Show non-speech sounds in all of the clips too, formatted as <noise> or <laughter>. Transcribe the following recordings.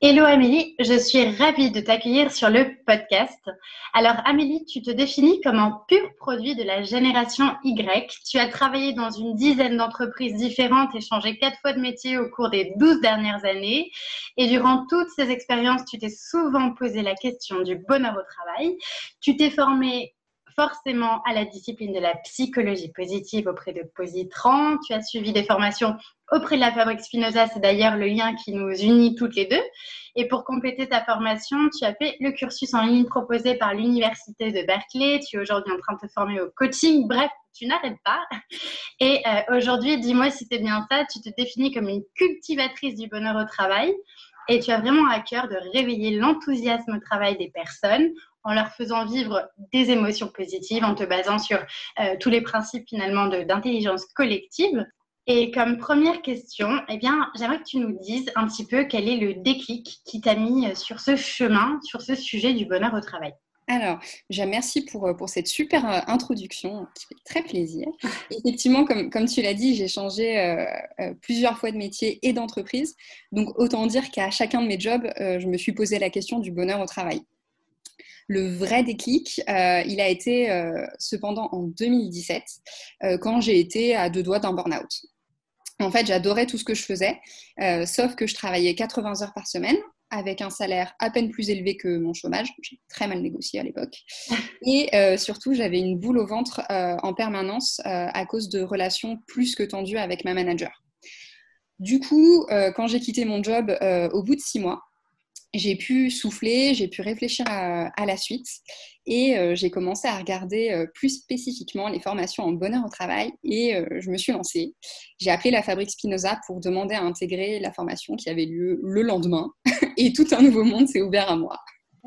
Hello Amélie, je suis ravie de t'accueillir sur le podcast. Alors Amélie, tu te définis comme un pur produit de la génération Y. Tu as travaillé dans une dizaine d'entreprises différentes et changé quatre fois de métier au cours des douze dernières années. Et durant toutes ces expériences, tu t'es souvent posé la question du bonheur au travail. Tu t'es formé forcément à la discipline de la psychologie positive auprès de Positran. Tu as suivi des formations auprès de la Fabrique Spinoza, c'est d'ailleurs le lien qui nous unit toutes les deux. Et pour compléter ta formation, tu as fait le cursus en ligne proposé par l'Université de Berkeley. Tu es aujourd'hui en train de te former au coaching. Bref, tu n'arrêtes pas. Et euh, aujourd'hui, dis-moi si c'est bien ça, tu te définis comme une cultivatrice du bonheur au travail. Et tu as vraiment à cœur de réveiller l'enthousiasme au travail des personnes en leur faisant vivre des émotions positives, en te basant sur euh, tous les principes finalement d'intelligence collective. Et comme première question, eh bien, j'aimerais que tu nous dises un petit peu quel est le déclic qui t'a mis sur ce chemin, sur ce sujet du bonheur au travail. Alors, merci pour, euh, pour cette super euh, introduction qui fait très plaisir. <laughs> Effectivement, comme, comme tu l'as dit, j'ai changé plusieurs fois de métier et d'entreprise. Donc, autant dire qu'à chacun de mes jobs, je me suis posé la question du bonheur au travail. Le vrai déclic, euh, il a été euh, cependant en 2017, euh, quand j'ai été à deux doigts d'un burn-out. En fait, j'adorais tout ce que je faisais, sauf que je travaillais 80 heures par semaine avec un salaire à peine plus élevé que mon chômage. J'ai très mal négocié à l'époque. <laughs> Et surtout, j'avais une boule au ventre en permanence à cause de relations plus que tendues avec ma manager. Du coup, quand j'ai quitté mon job au bout de six mois, j'ai pu souffler, j'ai pu réfléchir à, la suite et euh, j'ai commencé à regarder euh, plus spécifiquement les formations en bonheur au travail et euh, je me suis lancée. J'ai appelé la fabrique Spinoza pour demander à intégrer la formation qui avait lieu le lendemain <laughs> et tout un nouveau monde s'est ouvert à moi.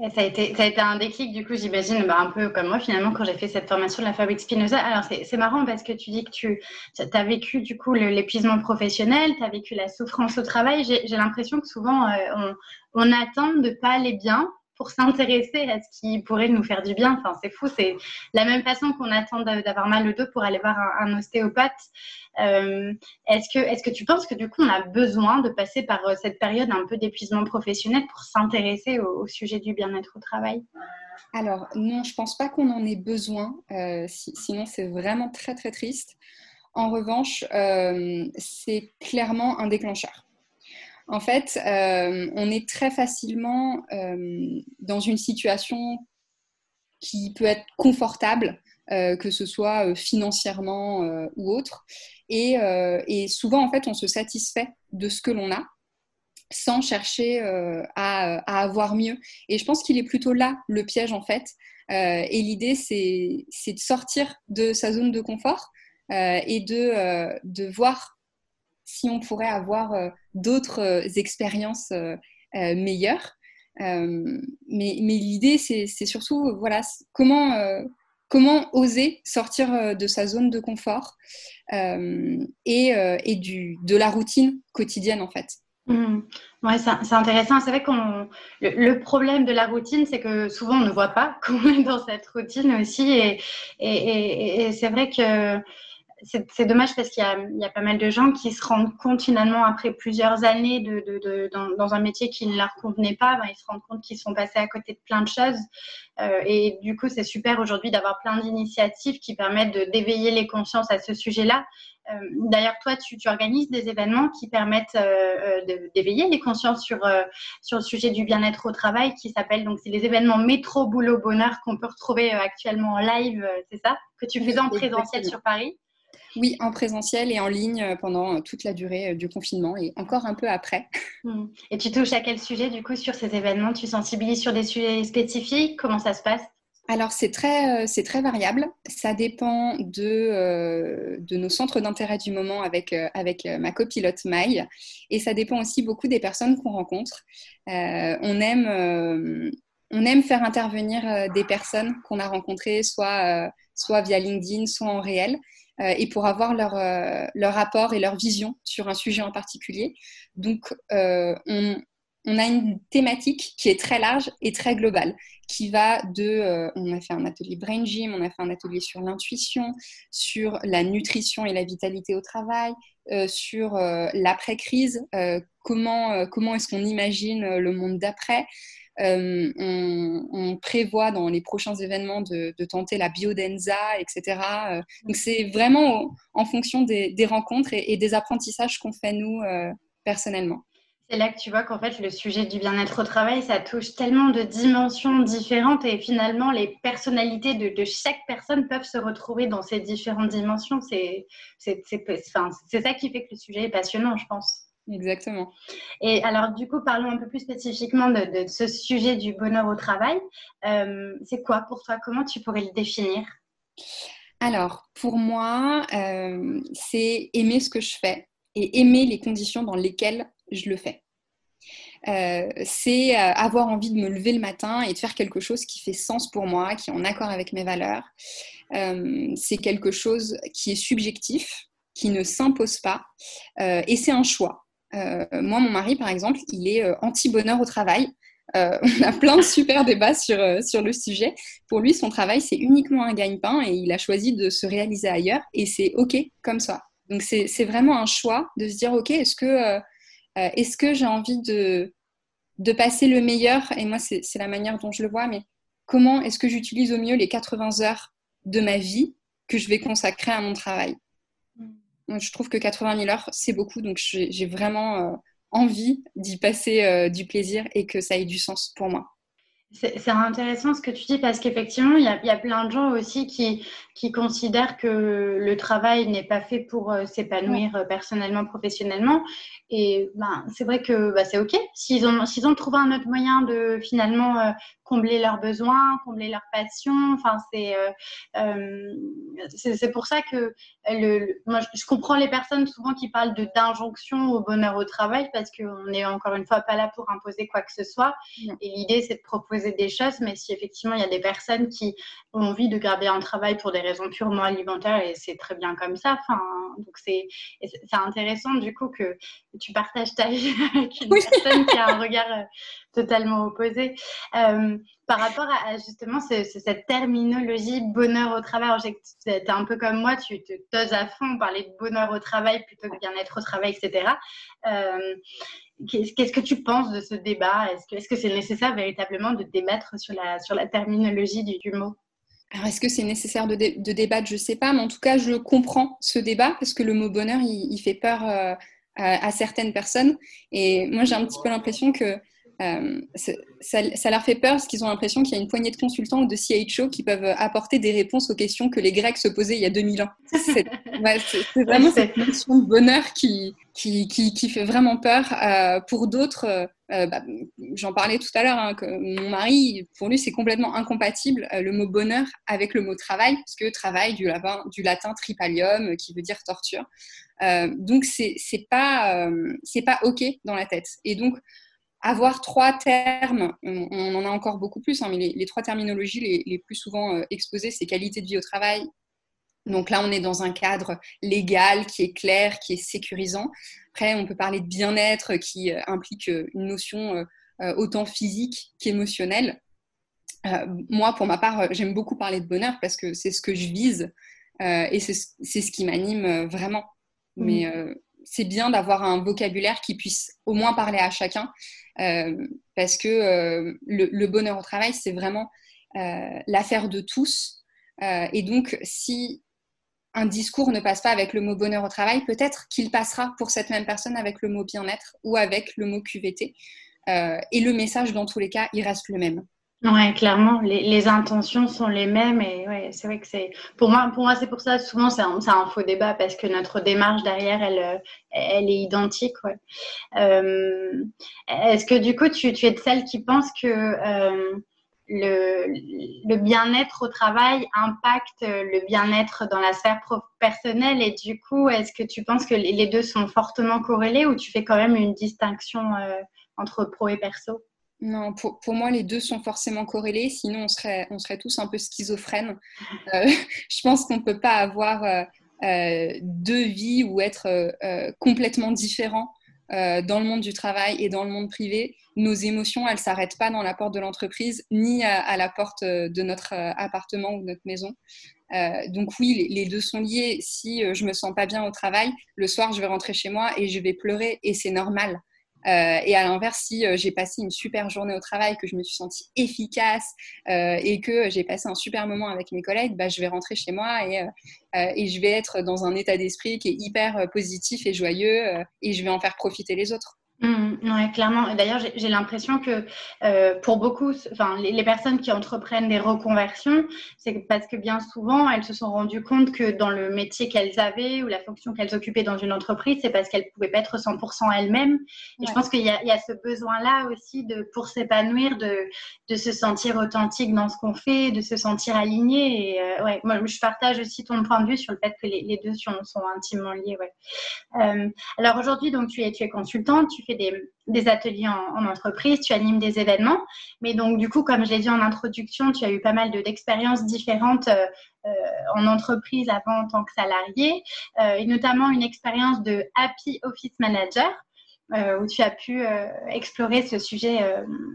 Ça a, été, ça a été un déclic, du coup, j'imagine, bah, un peu comme moi, finalement, quand j'ai fait cette formation de la fabrique Spinoza. Alors, c'est marrant parce que tu dis que tu as vécu, du coup, l'épuisement professionnel, tu as vécu la souffrance au travail. J'ai l'impression que souvent, on, on attend de pas aller bien pour s'intéresser à ce qui pourrait nous faire du bien. Enfin, c'est fou, c'est la même façon qu'on attend d'avoir mal au dos pour aller voir un, ostéopathe. Euh, est-ce que, est que tu penses que du coup, on a besoin de passer par euh, cette période un peu d'épuisement professionnel pour s'intéresser au, sujet du bien-être au travail? Alors, non, je pense pas qu'on en ait besoin. Euh, sinon, c'est vraiment très, très triste. En revanche, c'est clairement un déclencheur. En fait, euh, on est très facilement euh, dans une situation qui peut être confortable, euh, que ce soit financièrement ou autre. Et, souvent, en fait, on se satisfait de ce que l'on a sans chercher à, avoir mieux. Et je pense qu'il est plutôt là le piège, en fait. et l'idée, c'est de sortir de sa zone de confort et de, de voir si on pourrait avoir euh, d'autres euh, expériences euh, meilleures. mais, l'idée, c'est surtout voilà, comment, comment oser sortir de sa zone de confort et, du, de la routine quotidienne, en fait. Mmh. Ouais, c'est intéressant. C'est vrai qu'on le, problème de la routine, c'est que souvent on ne voit pas <laughs> qu'on est dans cette routine aussi, et c'est vrai que c'est dommage parce qu'il y, a pas mal de gens qui se rendent compte finalement après plusieurs années de, dans, un métier qui ne leur convenait pas, ben, ils se rendent compte qu'ils sont passés à côté de plein de choses. Euh, et du coup, c'est super aujourd'hui d'avoir plein d'initiatives qui permettent d'éveiller les consciences à ce sujet-là. Euh, d'ailleurs, toi, tu, organises des événements qui permettent euh, d'éveiller les consciences sur, sur le sujet du bien-être au travail, qui s'appellent donc c'est les événements métro boulot bonheur qu'on peut retrouver actuellement en live, c'est ça? Que tu faisais en présentiel sur Paris? Oui, en présentiel et en ligne euh, pendant euh, toute la durée euh, du confinement et encore un peu après. <laughs> Hmm. Et tu touches à quel sujet du coup sur ces événements? Tu sensibilises sur des sujets spécifiques? Comment ça se passe? Alors c'est très, c'est très variable. Ça dépend de, de nos centres d'intérêt du moment avec, avec ma copilote Maï. Et ça dépend aussi beaucoup des personnes qu'on rencontre. on, aime, on aime faire intervenir des personnes qu'on a rencontrées, soit, soit via LinkedIn, soit en réel. Euh, et pour avoir leur, euh, leur rapport et leur vision sur un sujet en particulier. Donc, euh, on, on a une thématique qui est très large et très globale, qui va de, on a fait un atelier Brain Gym, on a fait un atelier sur l'intuition, sur la nutrition et la vitalité au travail, sur l'après-crise, comment, comment est-ce qu'on imagine le monde d'après, euh, on, prévoit dans les prochains événements de, tenter la biodenza, etc. Euh, donc c'est vraiment en fonction des, rencontres et, des apprentissages qu'on fait nous euh, personnellement. C'est là que tu vois qu'en fait, le sujet du bien-être au travail, ça touche tellement de dimensions différentes et finalement, les personnalités de, chaque personne peuvent se retrouver dans ces différentes dimensions. C'est ça qui fait que le sujet est passionnant, je pense. Exactement. Et alors, du coup, parlons un peu plus spécifiquement de, ce sujet du bonheur au travail. Euh, c'est quoi pour toi? Comment tu pourrais le définir? Alors, pour moi, euh, c'est aimer ce que je fais et aimer les conditions dans lesquelles je le fais. Euh, c'est avoir envie de me lever le matin et de faire quelque chose qui fait sens pour moi, qui est en accord avec mes valeurs. c'est quelque chose qui est subjectif, qui ne s'impose pas, et c'est un choix. Euh, moi, mon mari, par exemple, il est euh, anti-bonheur au travail. Euh, <laughs> on a plein de super débats sur, sur le sujet. Pour lui, son travail, c'est uniquement un gagne-pain et il a choisi de se réaliser ailleurs et c'est OK comme ça. Donc, c'est vraiment un choix de se dire OK, est-ce que, est que j'ai envie de, de passer le meilleur? Et moi, c'est la manière dont je le vois, mais comment est-ce que j'utilise au mieux les 80 heures de ma vie que je vais consacrer à mon travail? Je trouve que 80 000 heures, c'est beaucoup, donc j'ai vraiment euh, envie d'y passer euh, du plaisir et que ça ait du sens pour moi. C'est intéressant ce que tu dis parce qu'effectivement, il y, a plein de gens aussi qui, qui considèrent que le travail n'est pas fait pour euh, s'épanouir personnellement, professionnellement. Et ben, c'est vrai que bah, c'est OK. S'ils ont, ont trouvé un autre moyen de finalement combler leurs besoins, combler leurs passions. Enfin, c'est euh, c'est pour ça que le, moi, je comprends les personnes souvent qui parlent de d'injonction au bonheur au travail parce qu'on n'est encore une fois pas là pour imposer quoi que ce soit. Et l'idée, c'est de proposer des choses. Mais si effectivement, il y a des personnes qui ont envie de garder un travail pour des raisons purement alimentaires, et c'est très bien comme ça. Enfin, donc c'est intéressant du coup que tu partages ta vie <laughs> avec une personne qui a un regard euh, totalement opposé. Euh, par rapport à, justement cette terminologie bonheur au travail, tu es un peu comme moi, tu te toses à fond parler de bonheur au travail plutôt que bien-être au travail, etc. Euh, qu'est-ce que tu penses de ce débat? Est-ce que c'est -ce nécessaire véritablement de débattre sur la, sur la terminologie du, mot? Alors, est-ce que c'est nécessaire de, débattre? Je ne sais pas, mais en tout cas, je comprends ce débat parce que le mot bonheur, il, fait peur euh, à, certaines personnes. Et moi, j'ai un petit peu l'impression que euh, ça, leur fait peur parce qu'ils ont l'impression qu'il y a une poignée de consultants ou de CHO qui peuvent apporter des réponses aux questions que les Grecs se posaient il y a 2000 ans. <laughs> C'est vraiment cette notion de bonheur qui, qui, qui, fait vraiment peur. Euh, pour d'autres, euh, bah, j'en parlais tout à l'heure, hein, que mon mari, pour lui, c'est complètement incompatible le mot bonheur avec le mot travail, parce que travail du latin, du latin tripalium, qui veut dire torture. donc, c'est pas, c'est pas OK dans la tête. Et donc, avoir trois termes, on, en a encore beaucoup plus, hein, mais les, trois terminologies les, plus souvent euh, exposées, c'est qualité de vie au travail, Donc là, on est dans un cadre légal qui est clair, qui est sécurisant. Après, on peut parler de bien-être qui implique une notion autant physique qu'émotionnelle. moi, pour ma part, j'aime beaucoup parler de bonheur parce que c'est ce que je vise et c'est ce qui m'anime vraiment. Mmh. Mais c'est bien d'avoir un vocabulaire qui puisse au moins parler à chacun, euh, parce que euh, le, bonheur au travail, c'est vraiment euh, l'affaire de tous. et donc, si un discours ne passe pas avec le mot bonheur au travail, peut-être qu'il passera pour cette même personne avec le mot bien-être ou avec le mot QVT. et le message, dans tous les cas, il reste le même. Ouais, clairement, les, intentions sont les mêmes et ouais, c'est vrai que c'est pour moi, pour moi c'est pour ça souvent c'est un, faux débat parce que notre démarche derrière elle, elle est identique. Ouais. Euh, Est-ce que du coup tu, tu, es de celles qui pensent que euh, le, le bien-être au travail impacte le bien-être dans la sphère personnelle et du coup est-ce que tu penses que les deux sont fortement corrélés ou tu fais quand même une distinction euh, entre pro et perso? Non, pour, pour, moi, les deux sont forcément corrélés, sinon on serait, on serait tous un peu schizophrènes. Euh, <laughs> je pense qu'on ne peut pas avoir euh, euh, deux vies ou être complètement différents dans le monde du travail et dans le monde privé. Nos émotions, elles ne s'arrêtent pas dans la porte de l'entreprise, ni à, la porte de notre appartement ou de notre maison. donc oui, les, les, deux sont liés. Si je me sens pas bien au travail, le soir, je vais rentrer chez moi et je vais pleurer et c'est normal. Euh, et à l'inverse, si euh, j'ai passé une super journée au travail, que je me suis sentie efficace euh, et que j'ai passé un super moment avec mes collègues, bah, je vais rentrer chez moi et, et je vais être dans un état d'esprit qui est hyper positif et joyeux et je vais en faire profiter les autres. Mmh, oui, clairement. D'ailleurs, j'ai l'impression que euh, pour beaucoup, enfin, les, personnes qui entreprennent des reconversions, c'est parce que bien souvent, elles se sont rendues compte que dans le métier qu'elles avaient ou la fonction qu'elles occupaient dans une entreprise, c'est parce qu'elles ne pouvaient pas être 100% elles-mêmes. Et je pense qu'il y, y, a ce besoin-là aussi de, pour s'épanouir, de, de, se sentir authentique dans ce qu'on fait, de se sentir aligné. Et euh, ouais, moi, je partage aussi ton point de vue sur le fait que les, les deux sont, sont, intimement liés. Ouais. Euh, alors aujourd'hui, donc tu es, tu es consultante, tu fais des, ateliers en, entreprise, tu animes des événements. Mais donc, du coup, comme je l'ai dit en introduction, tu as eu pas mal d'expériences différentes euh, euh, en entreprise avant en tant que salarié, euh, et notamment une expérience de Happy Office Manager. où tu as pu explorer ce sujet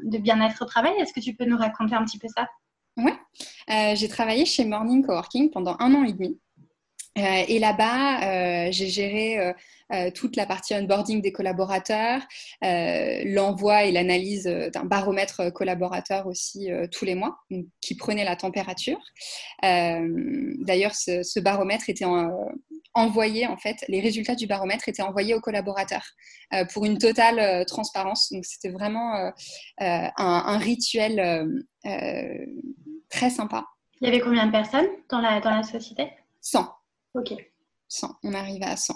de bien-être au travail. Est-ce que tu peux nous raconter un petit peu ça? Oui, j'ai travaillé chez Morning Coworking pendant un an et demi. Et là-bas, j'ai géré euh, toute la partie onboarding des collaborateurs, euh, l'envoi et l'analyse euh, d'un baromètre collaborateur aussi tous les mois, qui prenait la température. D'ailleurs, ce, baromètre était envoyé, en fait, les résultats du baromètre étaient envoyés aux collaborateurs pour une totale transparence. Donc, c'était vraiment un, rituel très sympa. Il y avait combien de personnes dans la, dans la société? 100. Ok. 100. On arrivait à 100.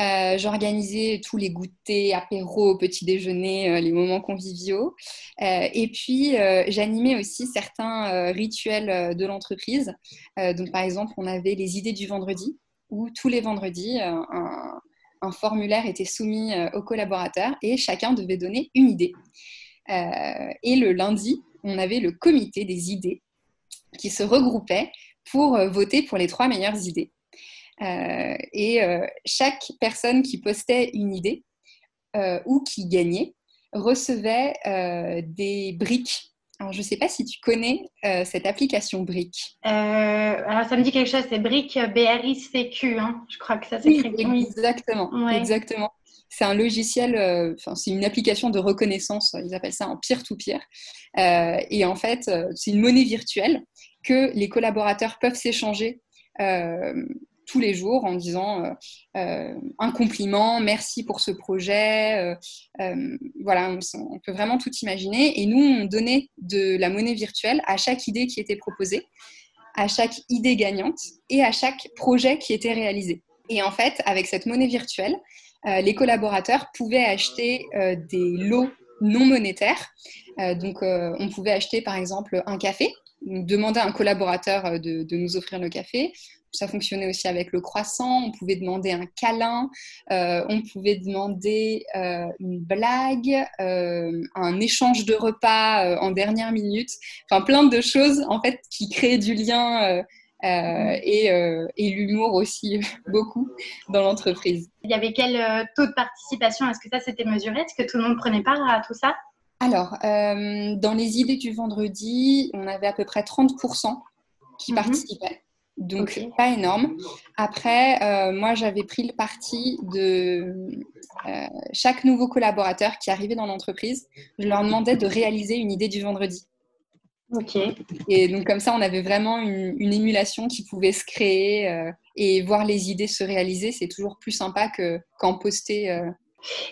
Euh, j'organisais tous les goûters, apéros, petits déjeuners, euh, les moments conviviaux. Euh, et puis, j'animais aussi certains rituels de l'entreprise. donc, par exemple, on avait les idées du vendredi, où tous les vendredis, un, formulaire était soumis aux collaborateurs et chacun devait donner une idée. et le lundi, on avait le comité des idées qui se regroupait pour voter pour les trois meilleures idées. Euh, et euh, chaque personne qui postait une idée euh, ou qui gagnait recevait des briques alors, je ne sais pas si tu connais cette application Brick. alors, ça me dit quelque chose, c'est Brick B-R-I-C-Q. Hein. Je crois que ça s'écrit. Oui, exactement. exactement. C'est un logiciel, enfin, c'est une application de reconnaissance, ils appellent ça en peer-to-peer. et en fait, c'est une monnaie virtuelle que les collaborateurs peuvent s'échanger tous les jours en disant euh, euh, un compliment, merci pour ce projet. Euh, voilà, on, peut vraiment tout imaginer. Et nous, on donnait de la monnaie virtuelle à chaque idée qui était proposée, à chaque idée gagnante et à chaque projet qui était réalisé. Et en fait, avec cette monnaie virtuelle, les collaborateurs pouvaient acheter des lots non monétaires. donc, on pouvait acheter par exemple un café demander à un collaborateur de, de, nous offrir le café ça fonctionnait aussi avec le croissant. On pouvait demander un câlin, euh, on pouvait demander euh, une blague, euh, un échange de repas en dernière minute. Enfin, plein de choses en fait qui créaient du lien et, et l'humour aussi <laughs> beaucoup dans l'entreprise. Il y avait quel taux de participation? Est-ce que ça c'était mesuré? Est-ce que tout le monde prenait part à tout ça? Alors, dans les idées du vendredi, on avait à peu près 30% qui mhm. participaient. Donc, pas énorme. Après, euh, moi, j'avais pris le parti de euh, chaque nouveau collaborateur qui arrivait dans l'entreprise, je leur demandais de réaliser une idée du vendredi. Ok. Et donc, comme ça, on avait vraiment une, émulation qui pouvait se créer euh, et voir les idées se réaliser. C'est toujours plus sympa qu'en poster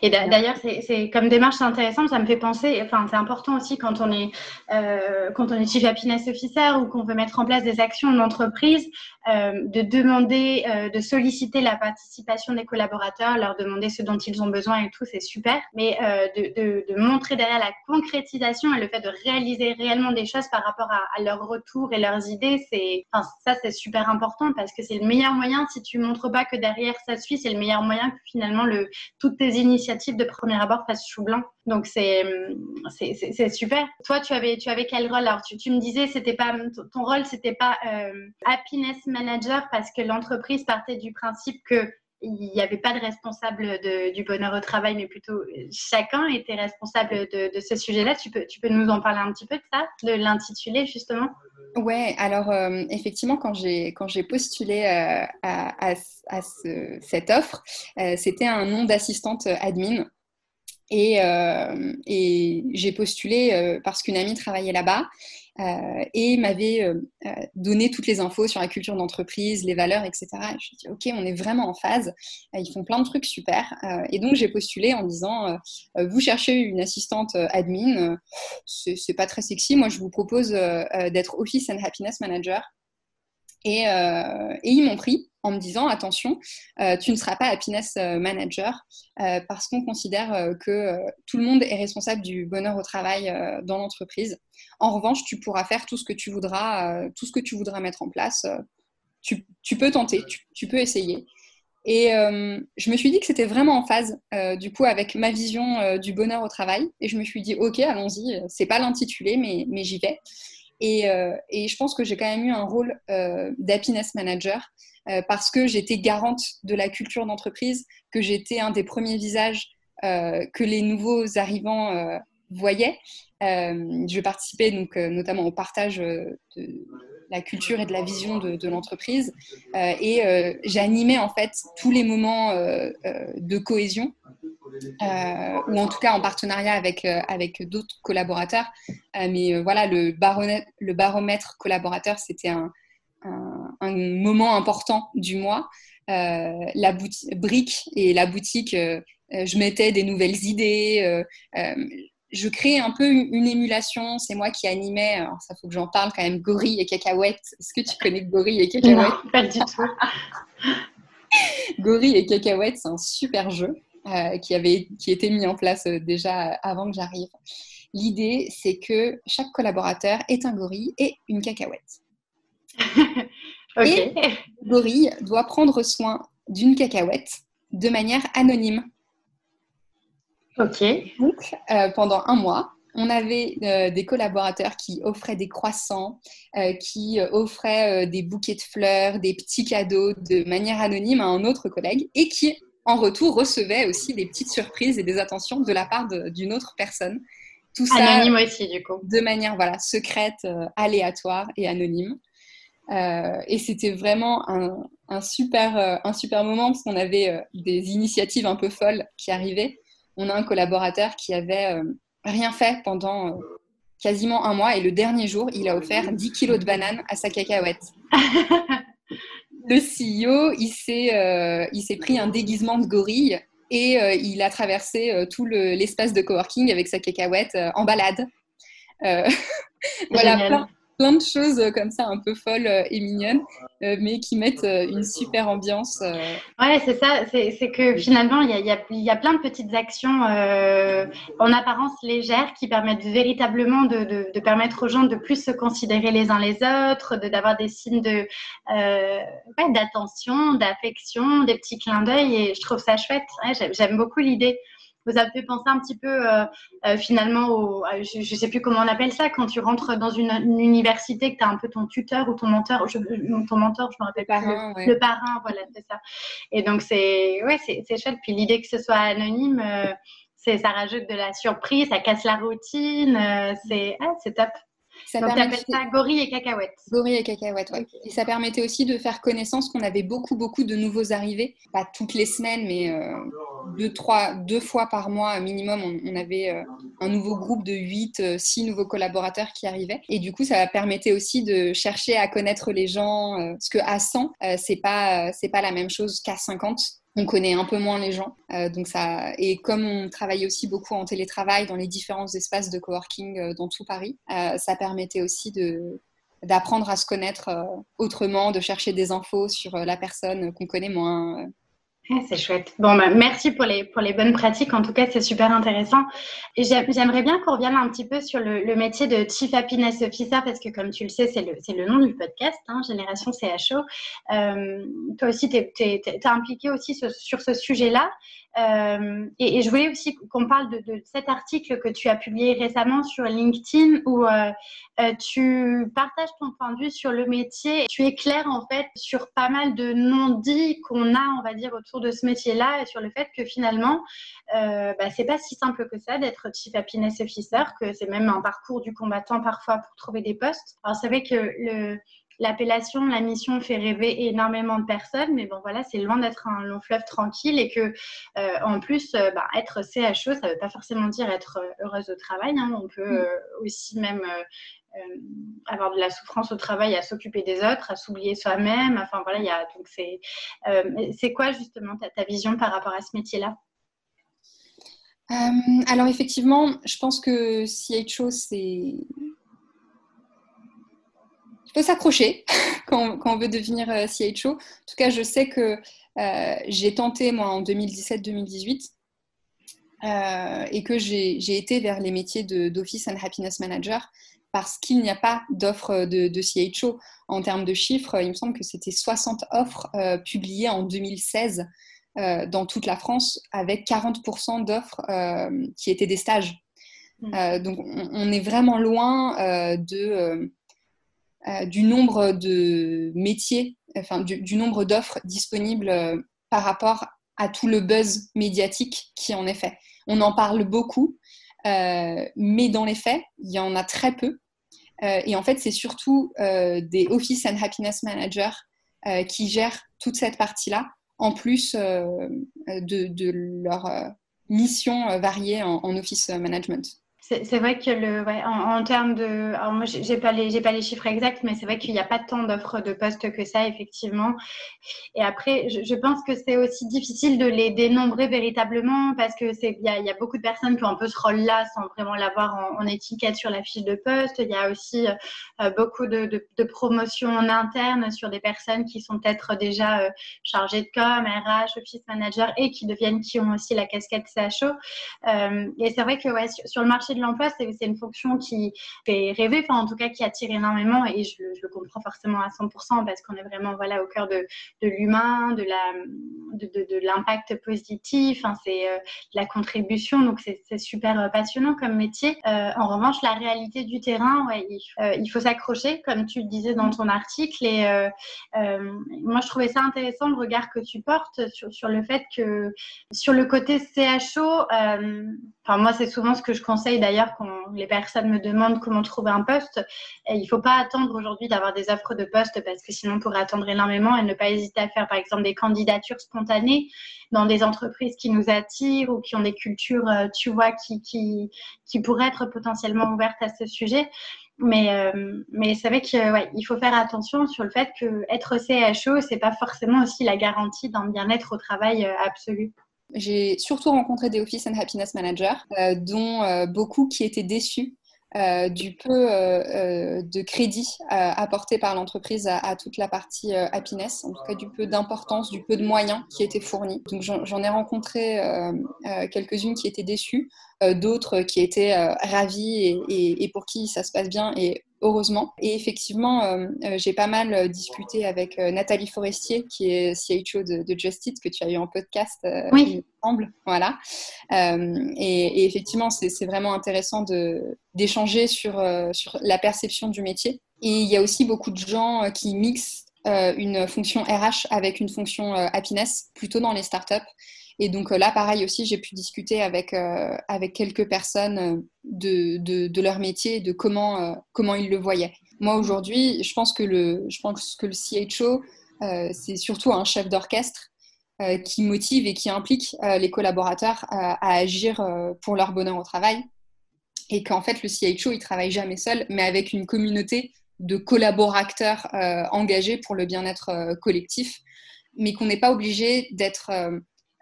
et d'ailleurs, c'est comme démarche intéressante, ça me fait penser, enfin, c'est important aussi quand on est, euh, quand on est Chief Happiness Officer ou qu'on veut mettre en place des actions en entreprise, euh, de demander, euh, de solliciter la participation des collaborateurs, leur demander ce dont ils ont besoin et tout, c'est super. Mais euh, de, de, de, montrer derrière la concrétisation et le fait de réaliser réellement des choses par rapport à, à leur retour et leurs idées, c'est, enfin, ça, c'est super important parce que c'est le meilleur moyen, si tu montres pas que derrière ça suit, c'est le meilleur moyen que finalement le, toutes tes initiative de premier abord face chou blanc. Donc c'est c'est super. Toi, tu avais tu avais quel rôle? Alors tu, tu me disais c'était pas ton rôle c'était pas euh, happiness manager parce que l'entreprise partait du principe que il n'y avait pas de responsable du bonheur au travail, mais plutôt chacun était responsable de, ce sujet-là. Tu peux, nous en parler un petit peu de ça, de l'intituler justement? Ouais, alors euh, effectivement, quand j'ai postulé euh, à, cette offre, euh, c'était un nom d'assistante admin. Et j'ai postulé parce qu'une amie travaillait là-bas euh, et m'avait euh, euh, donné toutes les infos sur la culture d'entreprise, les valeurs, etc. Et je me dit, OK, on est vraiment en phase. ils font plein de trucs super. et donc, j'ai postulé en disant, vous cherchez une assistante admin, c'est pas très sexy. Moi, je vous propose d'être Office and Happiness Manager. Et, et ils m'ont pris en me disant attention, euh, tu ne seras pas happiness euh, manager euh, parce qu'on considère que tout le monde est responsable du bonheur au travail dans l'entreprise. En revanche, tu pourras faire tout ce que tu voudras, tout ce que tu voudras mettre en place. Tu, peux tenter, tu, peux essayer. Et je me suis dit que c'était vraiment en phase, du coup, avec ma vision du bonheur au travail. Et je me suis dit, ok, allons-y. C'est pas l'intitulé, mais, mais j'y vais. Et, et, je pense que j'ai quand même eu un rôle d'happiness manager euh, parce que j'étais garante de la culture d'entreprise, que j'étais un des premiers visages euh, que les nouveaux arrivants euh, voyaient. je participais donc notamment au partage de la culture et de la vision de, l'entreprise et j'animais en fait tous les moments de cohésion ou en tout cas en partenariat avec, avec d'autres collaborateurs. mais voilà, le le baromètre collaborateur, c'était un, un, moment important du mois. Euh, la brique et la boutique, euh, euh, je mettais des nouvelles idées. je créais un peu une, émulation. C'est moi qui animais. Alors, ça faut que j'en parle quand même. Gorille et cacahuète. Est-ce que tu connais Gorille et cacahuète Pas du tout. <laughs> Gorille et cacahuète, c'est un super jeu qui avait qui était mis en place déjà avant que j'arrive. L'idée, c'est que chaque collaborateur est un gorille et une cacahuète. <laughs> Et gorille doit prendre soin d'une cacahuète de manière anonyme. Ok. Donc, euh, pendant un mois, on avait euh, des collaborateurs qui offraient des croissants, euh, qui offraient des bouquets de fleurs, des petits cadeaux de manière anonyme à un autre collègue et qui, en retour, recevaient aussi des petites surprises et des attentions de la part d'une autre personne. Tout ça anonyme aussi, du coup. De manière voilà, secrète, aléatoire et anonyme. Euh, et c'était vraiment un, super, euh, un super moment parce qu'on avait euh, des initiatives un peu folles qui arrivaient. On a un collaborateur qui avait rien fait pendant quasiment un mois et le dernier jour, il a offert 10 kilos de bananes à sa cacahuète. <laughs> le CEO, il s'est, il s'est pris un déguisement de gorille et il a traversé tout l'espace de coworking avec sa cacahuète en balade. <laughs> voilà, plein de choses euh, comme ça un peu folles euh, et mignonnes, euh, mais qui mettent une super ambiance. Ouais, c'est ça. C'est que finalement, il y a, y a, plein de petites actions en apparence légères qui permettent véritablement de, de, permettre aux gens de plus se considérer les uns les autres, d'avoir des signes de d'attention, d'affection, des petits clins d'œil. Et je trouve ça chouette. J'aime beaucoup l'idée. Ça me fait penser un petit peu finalement au, je ne sais plus comment on appelle ça, quand tu rentres dans une, université, que tu as un peu ton tuteur ou ton mentor, je, ton mentor, je me rappelle le parrain, le, parrain, voilà, c'est ça. Et donc c'est ouais, c'est chouette. Puis l'idée que ce soit anonyme, ça rajoute de la surprise, ça casse la routine, c'est ah, top. Ça Donc, permet... ça gorille et cacahuètes. Gorille et cacahuètes, oui. Et ça permettait aussi de faire connaissance qu'on avait beaucoup, beaucoup de nouveaux arrivés. Pas toutes les semaines, mais euh, deux, trois, deux fois par mois minimum, on, avait euh, un nouveau groupe de 8, euh, six nouveaux collaborateurs qui arrivaient. Et du coup, ça permettait aussi de chercher à connaître les gens. parce qu'à 100, c'est pas, c'est pas la même chose qu'à 50 on connaît un peu moins les gens. Euh, donc ça, et comme on travaille aussi beaucoup en télétravail dans les différents espaces de coworking euh, dans tout Paris, euh, ça permettait aussi de, d'apprendre à se connaître autrement, de chercher des infos sur la personne qu'on connaît moins c'est chouette. Bon, bah, merci pour les, pour les bonnes pratiques. En tout cas, c'est super intéressant. J'aimerais bien qu'on revienne un petit peu sur le, métier de Chief Happiness Officer, parce que comme tu le sais, c'est le, le nom du podcast, hein, Génération CHO. Euh, toi aussi, tu es, impliqué aussi sur ce sujet-là. Euh, et, je voulais aussi qu'on parle de, cet article que tu as publié récemment sur LinkedIn où euh, euh, tu partages ton point de vue sur le métier. Tu éclaires en fait sur pas mal de non-dits qu'on a, on va dire, autour de ce métier-là et sur le fait que finalement, bah, c'est pas si simple que ça d'être Chief Happiness Officer, que c'est même un parcours du combattant parfois pour trouver des postes. Alors c'est vrai que le l'appellation, la mission fait rêver énormément de personnes, mais bon voilà, c'est loin d'être un long fleuve tranquille et que euh, en plus, euh, bah, être CHO, ça ne veut pas forcément dire être euh, heureuse au travail. Hein. On peut mm. aussi même avoir de la souffrance au travail, à s'occuper des autres, à s'oublier soi-même. Enfin voilà, il y a donc c'est c'est quoi justement ta, ta, vision par rapport à ce métier-là? Alors effectivement, je pense que CHO, c'est faut s'accrocher <laughs> quand, on veut devenir euh, CHO. En tout cas, je sais que euh, j'ai tenté, moi, en 2017-2018, euh, et que j'ai été vers les métiers d'Office and Happiness Manager parce qu'il n'y a pas d'offres de, CHO. En termes de chiffres, il me semble que c'était 60 offres publiées en 2016 dans toute la France, avec 40% d'offres qui étaient des stages. Mmh. donc, on, est vraiment loin de du nombre de métiers, enfin du, nombre d'offres disponibles euh, par rapport à tout le buzz médiatique qui en est fait. On en parle beaucoup, euh, mais dans les faits, il y en a très peu. et en fait, c'est surtout des Office and Happiness Managers qui gèrent toute cette partie-là, en plus de, leur mission variée en Office Management. C'est vrai que le, ouais, en, termes de, alors moi j'ai pas les j'ai pas les chiffres exacts, mais c'est vrai qu'il n'y a pas tant d'offres de postes que ça effectivement. Et après, je, pense que c'est aussi difficile de les dénombrer véritablement parce que c'est il y a, beaucoup de personnes qui ont un peu ce rôle-là sans vraiment l'avoir en, étiquette sur la fiche de poste. Il y a aussi euh, beaucoup de, promotions en interne sur des personnes qui sont peut-être déjà euh, chargées de com, RH, office manager et qui deviennent qui ont aussi la casquette CHO. Euh, et c'est vrai que ouais, sur le marché de l'emploi, c'est une fonction qui fait rêver, enfin en tout cas qui attire énormément et je, le comprends forcément à 100% parce qu'on est vraiment voilà, au cœur de, l'humain, de l'impact positif, c'est euh, la contribution, donc c'est super euh, passionnant comme métier. Euh, en revanche, la réalité du terrain, ouais, il, faut s'accrocher, comme tu le disais dans ton article. Et moi, je trouvais ça intéressant le regard que tu portes sur le fait que sur le côté CHO, enfin moi, c'est souvent ce que je conseille d'ailleurs quand les personnes me demandent comment trouver un poste. il ne faut pas attendre aujourd'hui d'avoir des offres de poste parce que sinon on pourrait attendre énormément et ne pas hésiter à faire par exemple des candidatures spontanées dans des entreprises qui nous attirent ou qui ont des cultures, euh, tu vois, qui, qui, qui pourraient être potentiellement ouvertes à ce sujet. Mais, euh, mais c'est vrai qu'il ouais, faut faire attention sur le fait que être CHO, c'est pas forcément aussi la garantie d'un bien-être au travail euh, absolu. J'ai surtout rencontré des Office and Happiness Managers, euh, dont euh, beaucoup qui étaient déçus euh, du peu de crédit apporté par l'entreprise à, toute la partie happiness, en tout cas du peu d'importance, du peu de moyens qui étaient fournis. Donc j'en ai rencontré quelques-unes qui étaient déçues, d'autres qui étaient ravies et, et, pour qui ça se passe bien et heureusement. Et effectivement, euh, euh, j'ai pas mal euh, discuté avec Nathalie Forestier, qui est CHO de, de Just Eat, que tu as eu en podcast. oui. ensemble. Voilà. Et, effectivement, c'est vraiment intéressant d'échanger sur, sur la perception du métier. Et il y a aussi beaucoup de gens qui mixent une fonction RH avec une fonction happiness, plutôt dans les startups. Et donc là, pareil aussi, j'ai pu discuter avec, avec quelques personnes de, de, de, leur métier de comment, comment ils le voyaient. Moi, aujourd'hui, je pense que le, je pense que le CHO, euh, c'est surtout un chef d'orchestre euh, qui motive et qui implique euh, les collaborateurs à, agir pour leur bonheur au travail. Et qu'en fait, le CHO, il travaille jamais seul, mais avec une communauté de collaborateurs engagés pour le bien-être collectif, mais qu'on n'est pas obligé d'être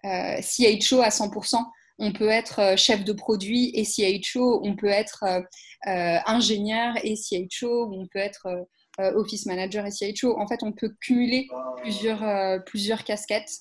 CHO à 100% on peut être chef de produit et CHO, on peut être euh, ingénieur et CHO, on peut être euh, office manager et CHO. En fait, on peut cumuler plusieurs, euh, plusieurs casquettes.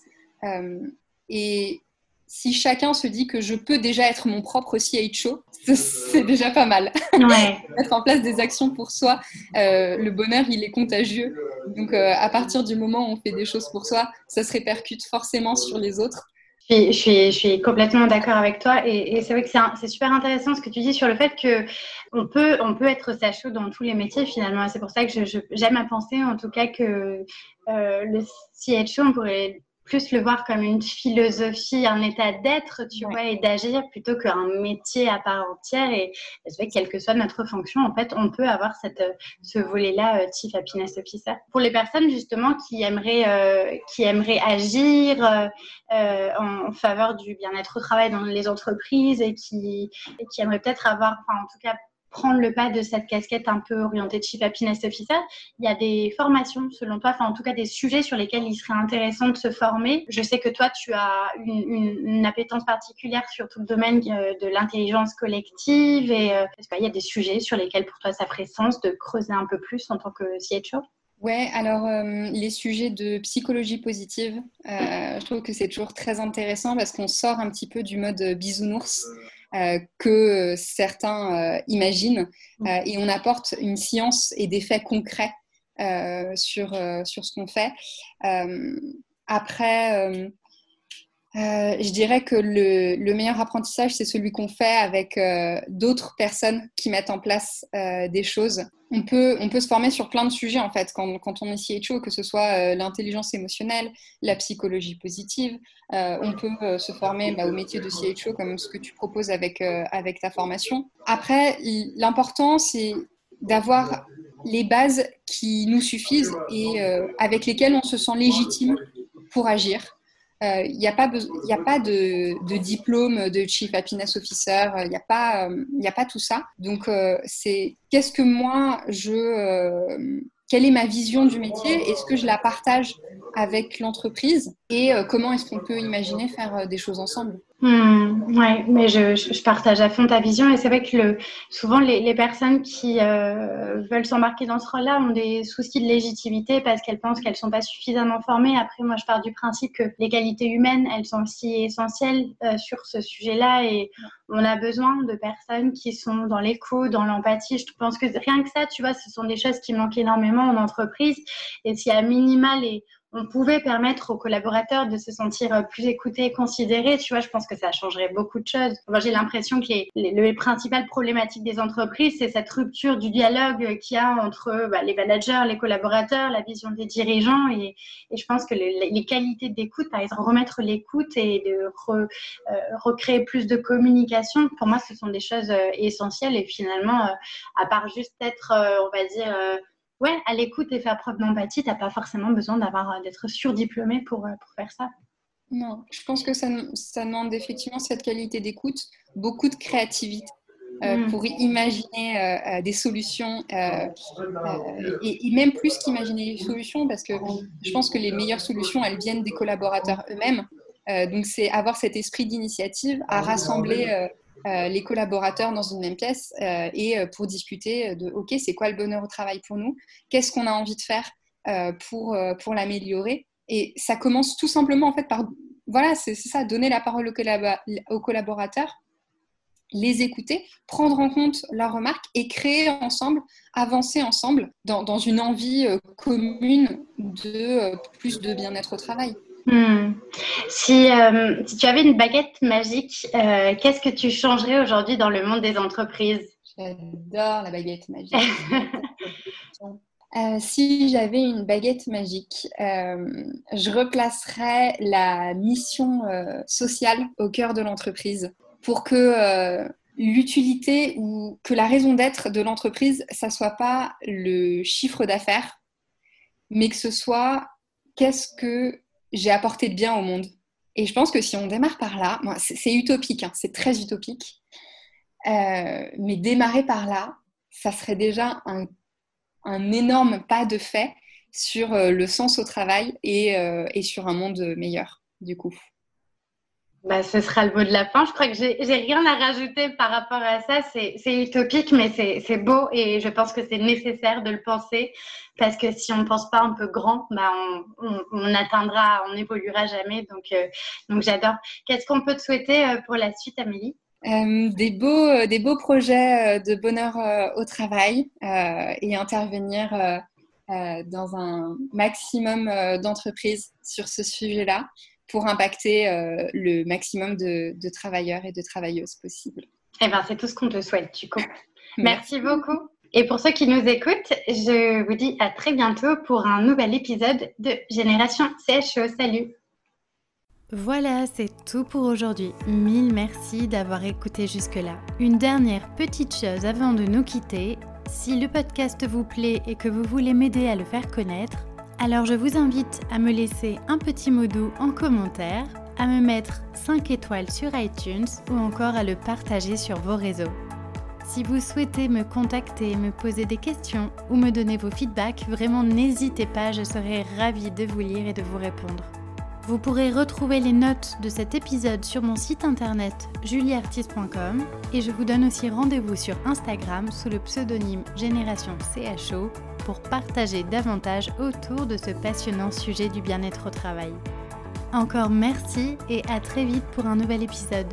et si chacun se dit que je peux déjà être mon propre CHO, c'est déjà pas mal. <laughs> Mettre en place des actions pour soi, le bonheur, il est contagieux. Donc, à partir du moment où on fait des choses pour soi, ça se répercute forcément sur les autres. Je suis, je suis, complètement d'accord avec toi et, c'est vrai que c'est super intéressant ce que tu dis sur le fait que on peut, on peut être sacho dans tous les métiers finalement. C'est pour ça que j'aime à penser en tout cas que euh, le CHO, on pourrait plus le voir comme une philosophie, un état d'être, tu vois, et d'agir plutôt qu'un métier à part entière. Et c'est vrai que quelle que soit notre fonction, en fait, on peut avoir cette, ce volet-là, euh, Chief Happiness Officer. Pour les personnes justement qui aimeraient, euh, qui aimeraient agir euh, en, faveur du bien-être au travail dans les entreprises et qui, et qui aimeraient peut-être avoir, enfin, en tout cas, prendre le pas de cette casquette un peu orientée Chief Happiness Officer, il y a des formations selon toi, enfin en tout cas des sujets sur lesquels il serait intéressant de se former. Je sais que toi, tu as une, appétence particulière sur tout le domaine euh, de l'intelligence collective et euh, qu'il y a des sujets sur lesquels pour toi ça ferait sens de creuser un peu plus en tant que CHO Ouais, alors euh, les sujets de psychologie positive, je trouve que c'est toujours très intéressant parce qu'on sort un petit peu du mode bisounours. Euh, que certains euh, imaginent mm. euh, et on apporte une science et des faits concrets sur, sur ce qu'on fait. après, je dirais que le, le meilleur apprentissage, c'est celui qu'on fait avec d'autres personnes qui mettent en place des choses on peut, on peut se former sur plein de sujets en fait quand, quand on est CHO, que ce soit euh, l'intelligence émotionnelle, la psychologie positive. Euh, on peut euh, se former bah, au métier de CHO comme ce que tu proposes avec, avec ta formation. Après, l'important c'est d'avoir les bases qui nous suffisent et avec lesquelles on se sent légitime pour agir. Il euh, n'y a pas, y a pas de, de, diplôme de Chief Happiness Officer, il n'y a, pas, il a pas tout ça. Donc, euh, c'est qu'est-ce que moi, je, euh, quelle est ma vision du métier? Est-ce que je la partage avec l'entreprise? Et comment est-ce qu'on peut imaginer faire des choses ensemble? Hmm, ouais, mais je, je, partage à fond ta vision et c'est vrai que le, souvent les, les personnes qui euh, veulent s'embarquer dans ce rôle-là ont des soucis de légitimité parce qu'elles pensent qu'elles sont pas suffisamment formées. Après, moi, je pars du principe que les qualités humaines, elles sont aussi essentielles euh, sur ce sujet-là et on a besoin de personnes qui sont dans l'écho, dans l'empathie. Je pense que rien que ça, tu vois, ce sont des choses qui manquent énormément en entreprise et si à minima les on pouvait permettre aux collaborateurs de se sentir euh, plus écoutés et considérés, tu vois, je pense que ça changerait beaucoup de choses. Moi, j'ai l'impression que les, les, principales problématiques des entreprises, c'est cette rupture du dialogue qu'il y a entre bah, les managers, les collaborateurs, la vision des dirigeants. Et, je pense que les, qualités d'écoute, par exemple, remettre l'écoute et de euh, recréer plus de communication, pour moi, ce sont des choses euh, essentielles. Et finalement, à part juste être, on va dire, ouais, à l'écoute et faire preuve d'empathie, tu n'as pas forcément besoin d'avoir euh, d'être surdiplômé pour, euh, pour faire ça. Non, je pense que ça, ça demande effectivement cette qualité d'écoute, beaucoup de créativité. Euh, mm. pour imaginer des solutions et, même plus qu'imaginer des solutions parce que je pense que les meilleures solutions elles viennent des collaborateurs eux-mêmes donc c'est avoir cet esprit d'initiative à rassembler les collaborateurs dans une même pièce euh, et euh, pour discuter de OK, c'est quoi le bonheur au travail pour nous? Qu'est-ce qu'on a envie de faire pour, l'améliorer? Et ça commence tout simplement en fait par voilà, c'est ça, donner la parole aux, collaborateurs, les écouter, prendre en compte leurs remarques et créer ensemble, avancer ensemble dans, dans une envie commune de plus de bien-être au travail. Hmm. Si, euh, si, tu avais une baguette magique, euh, qu'est-ce que tu changerais aujourd'hui dans le monde des entreprises? J'adore la baguette magique. <laughs> Euh, si j'avais une baguette magique, je replacerais la mission sociale au cœur de l'entreprise pour que l'utilité ou que la raison d'être de l'entreprise, ça soit pas le chiffre d'affaires, mais que ce soit qu'est-ce que j'ai apporté de bien au monde. Et je pense que si on démarre par là, c'est utopique, hein, c'est très utopique, euh, mais démarrer par là, ça serait déjà un, énorme pas de fait sur euh, le sens au travail euh, et sur un monde meilleur, du coup. Bah, ce sera le mot de la fin. Je crois que j'ai rien à rajouter par rapport à ça. C'est utopique, mais c'est beau et je pense que c'est nécessaire de le penser parce que si on ne pense pas un peu grand, bah on, on, atteindra, on n'évoluera jamais. Donc, euh, donc j'adore. Qu'est-ce qu'on peut te souhaiter euh, pour la suite, Amélie? Euh, des, beaux, des beaux projets de bonheur au travail et intervenir dans un maximum d'entreprises sur ce sujet-là pour impacter euh, le maximum de, travailleurs et de travailleuses possibles. Eh bien, c'est tout ce qu'on te souhaite, du <laughs> coup. Merci beaucoup. Et pour ceux qui nous écoutent, je vous dis à très bientôt pour un nouvel épisode de Génération CHO. Salut voilà, c'est tout pour aujourd'hui. Mille merci d'avoir écouté jusque-là. Une dernière petite chose avant de nous quitter. Si le podcast vous plaît et que vous voulez m'aider à le faire connaître, alors je vous invite à me laisser un petit mot doux en commentaire, à me mettre 5 étoiles sur iTunes ou encore à le partager sur vos réseaux. Si vous souhaitez me contacter, me poser des questions ou me donner vos feedbacks, vraiment n'hésitez pas, je serai ravie de vous lire et de vous répondre. Vous pourrez retrouver les notes de cet épisode sur mon site internet julieartiste.com et je vous donne aussi rendez-vous sur Instagram sous le pseudonyme Génération CHO pour partager davantage autour de ce passionnant sujet du bien-être au travail. Encore merci et à très vite pour un nouvel épisode.